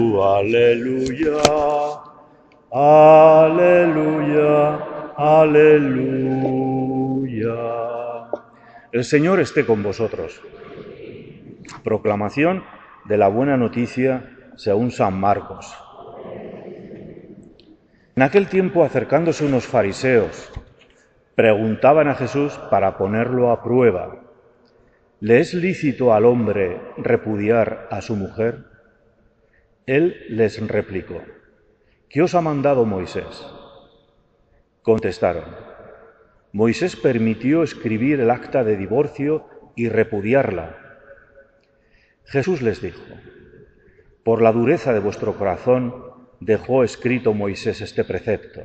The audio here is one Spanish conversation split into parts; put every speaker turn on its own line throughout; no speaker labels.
Aleluya, aleluya, aleluya. El Señor esté con vosotros. Proclamación de la buena noticia según San Marcos. En aquel tiempo, acercándose unos fariseos, preguntaban a Jesús para ponerlo a prueba, ¿le es lícito al hombre repudiar a su mujer? Él les replicó, ¿qué os ha mandado Moisés? Contestaron, Moisés permitió escribir el acta de divorcio y repudiarla. Jesús les dijo, por la dureza de vuestro corazón dejó escrito Moisés este precepto,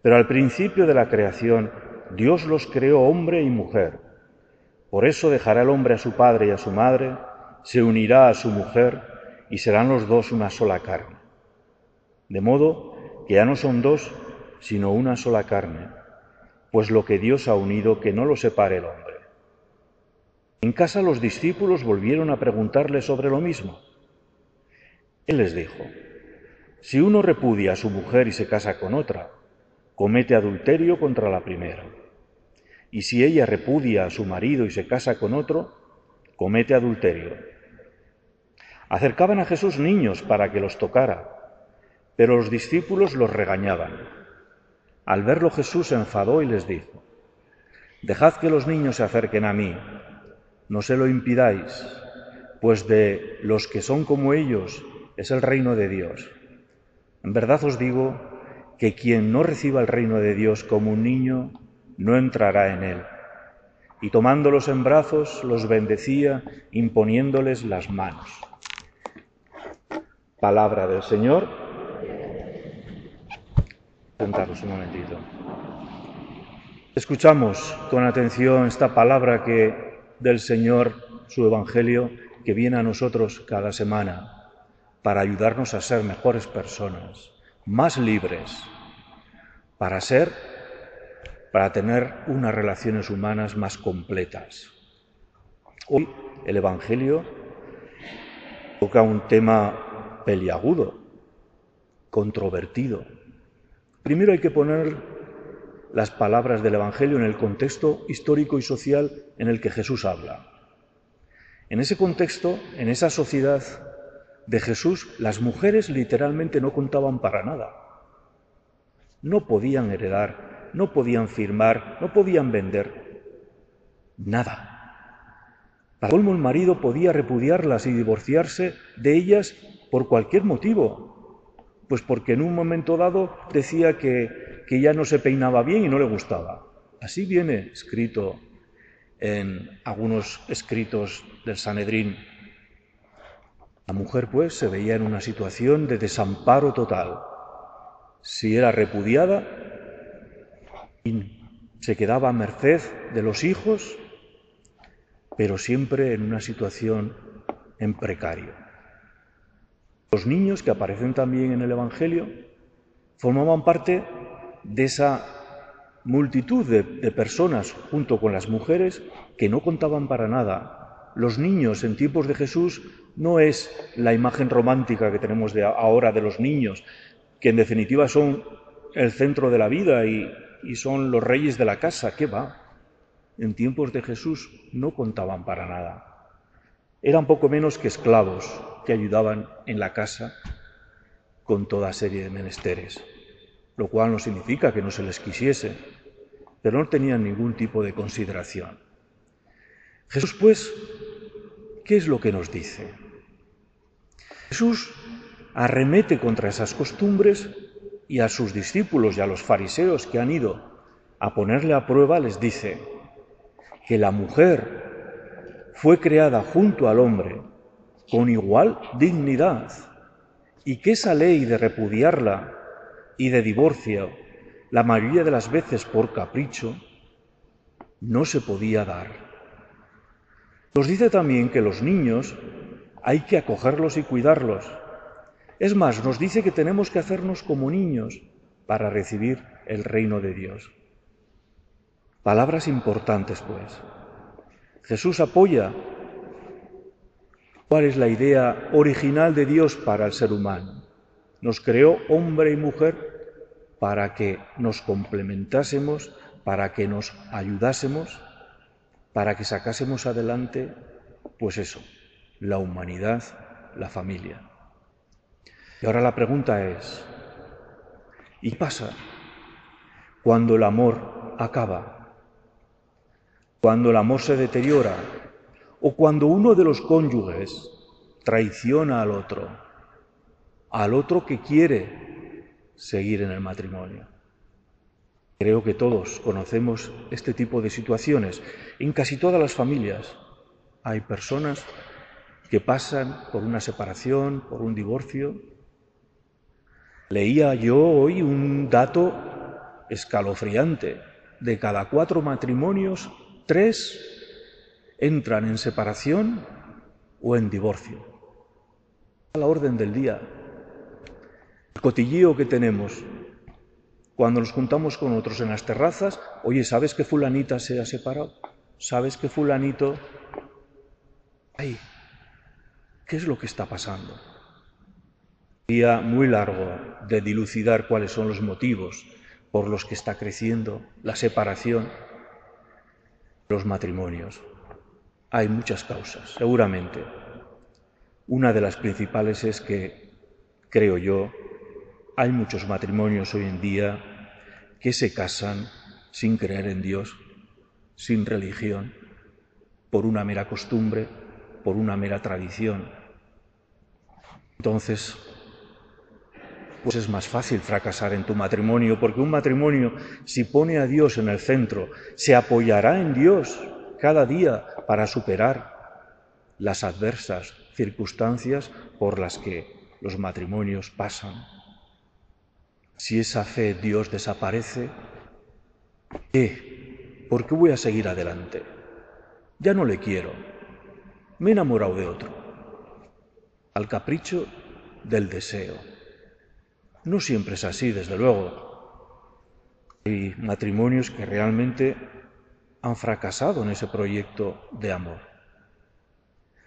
pero al principio de la creación Dios los creó hombre y mujer. Por eso dejará el hombre a su padre y a su madre, se unirá a su mujer, y serán los dos una sola carne. De modo que ya no son dos, sino una sola carne, pues lo que Dios ha unido que no lo separe el hombre. En casa los discípulos volvieron a preguntarle sobre lo mismo. Él les dijo, si uno repudia a su mujer y se casa con otra, comete adulterio contra la primera. Y si ella repudia a su marido y se casa con otro, comete adulterio Acercaban a Jesús niños para que los tocara, pero los discípulos los regañaban. Al verlo Jesús se enfadó y les dijo, Dejad que los niños se acerquen a mí, no se lo impidáis, pues de los que son como ellos es el reino de Dios. En verdad os digo que quien no reciba el reino de Dios como un niño, no entrará en él. Y tomándolos en brazos, los bendecía, imponiéndoles las manos. Palabra del Señor. Sentaros un momentito. Escuchamos con atención esta palabra que del Señor, su Evangelio, que viene a nosotros cada semana para ayudarnos a ser mejores personas, más libres, para ser, para tener unas relaciones humanas más completas. Hoy el Evangelio toca un tema peliagudo, controvertido. Primero hay que poner las palabras del Evangelio en el contexto histórico y social en el que Jesús habla. En ese contexto, en esa sociedad de Jesús, las mujeres literalmente no contaban para nada. No podían heredar, no podían firmar, no podían vender nada. Para colmo, el marido podía repudiarlas y divorciarse de ellas por cualquier motivo. Pues porque en un momento dado decía que, que ya no se peinaba bien y no le gustaba. Así viene escrito en algunos escritos del Sanedrín. La mujer, pues, se veía en una situación de desamparo total. Si era repudiada, se quedaba a merced de los hijos, pero siempre en una situación en precario. Los niños que aparecen también en el Evangelio formaban parte de esa multitud de, personas junto con las mujeres que no contaban para nada. Los niños en tiempos de Jesús no es la imagen romántica que tenemos ahora de los niños, que en definitiva son el centro de la vida y, y son los reyes de la casa. ¿Qué va? En tiempos de Jesús no contaban para nada. Eran poco menos que esclavos que ayudaban en la casa con toda serie de menesteres, lo cual no significa que no se les quisiese, pero no tenían ningún tipo de consideración. Jesús, pues, ¿qué es lo que nos dice? Jesús arremete contra esas costumbres y a sus discípulos y a los fariseos que han ido a ponerle a prueba les dice que la mujer fue creada junto al hombre con igual dignidad y que esa ley de repudiarla y de divorcio, la mayoría de las veces por capricho, no se podía dar. Nos dice también que los niños hay que acogerlos y cuidarlos. Es más, nos dice que tenemos que hacernos como niños para recibir el reino de Dios. Palabras importantes, pues. Jesús apoya ¿Cuál es la idea original de Dios para el ser humano? Nos creó hombre y mujer para que nos complementásemos, para que nos ayudásemos, para que sacásemos adelante, pues eso, la humanidad, la familia. Y ahora la pregunta es, ¿y pasa cuando el amor acaba? Cuando el amor se deteriora o cuando uno de los cónyuges traiciona al otro, al otro que quiere seguir en el matrimonio. Creo que todos conocemos este tipo de situaciones. En casi todas las familias hay personas que pasan por una separación, por un divorcio. Leía yo hoy un dato escalofriante. De cada cuatro matrimonios, tres entran en separación o en divorcio. A la orden del día. El cotilleo que tenemos cuando nos juntamos con otros en las terrazas, oye, ¿sabes que fulanita se ha separado? ¿Sabes que fulanito... Ay, ¿qué es lo que está pasando? Día muy largo de dilucidar cuáles son los motivos por los que está creciendo la separación, los matrimonios. Hay muchas causas, seguramente. Una de las principales es que, creo yo, hay muchos matrimonios hoy en día que se casan sin creer en Dios, sin religión, por una mera costumbre, por una mera tradición. Entonces, pues es más fácil fracasar en tu matrimonio, porque un matrimonio, si pone a Dios en el centro, se apoyará en Dios cada día para superar las adversas circunstancias por las que los matrimonios pasan. Si esa fe Dios desaparece, ¿qué? ¿Por qué voy a seguir adelante? Ya no le quiero. Me he enamorado de otro. Al capricho del deseo. No siempre es así, desde luego. Hay matrimonios que realmente han fracasado en ese proyecto de amor.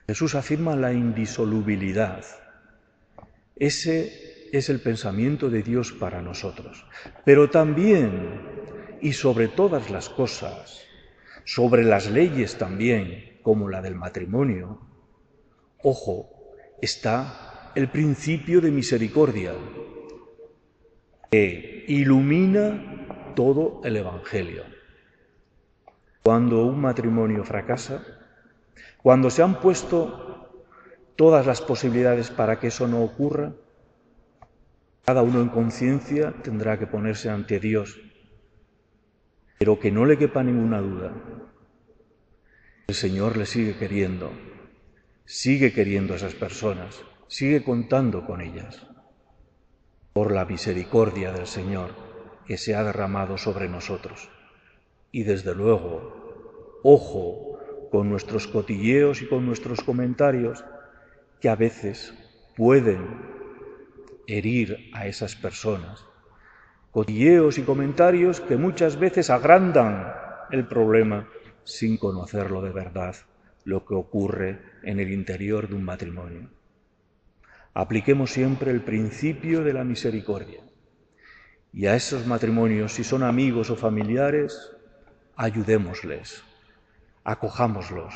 Jesús afirma la indisolubilidad. Ese es el pensamiento de Dios para nosotros. Pero también, y sobre todas las cosas, sobre las leyes también, como la del matrimonio, ojo, está el principio de misericordia, que ilumina todo el Evangelio. Cuando un matrimonio fracasa, cuando se han puesto todas las posibilidades para que eso no ocurra, cada uno en conciencia tendrá que ponerse ante Dios, pero que no le quepa ninguna duda. El Señor le sigue queriendo, sigue queriendo a esas personas, sigue contando con ellas, por la misericordia del Señor que se ha derramado sobre nosotros. Y desde luego, ojo con nuestros cotilleos y con nuestros comentarios que a veces pueden herir a esas personas. Cotilleos y comentarios que muchas veces agrandan el problema sin conocerlo de verdad, lo que ocurre en el interior de un matrimonio. Apliquemos siempre el principio de la misericordia. Y a esos matrimonios, si son amigos o familiares, ayudémosles, acojámoslos,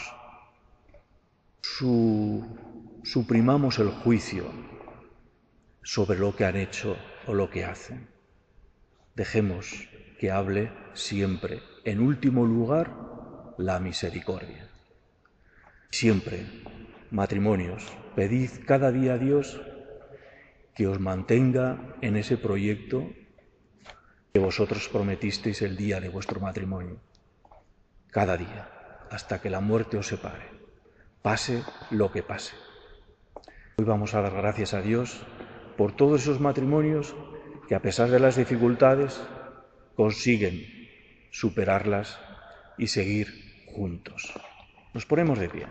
suprimamos el juicio sobre lo que han hecho o lo que hacen. Dejemos que hable siempre, en último lugar, la misericordia. Siempre, matrimonios, pedid cada día a Dios que os mantenga en ese proyecto que vosotros prometisteis el día de vuestro matrimonio cada día, hasta que la muerte os separe, pase lo que pase. Hoy vamos a dar gracias a Dios por todos esos matrimonios que a pesar de las dificultades consiguen superarlas y seguir juntos. Nos ponemos de pie.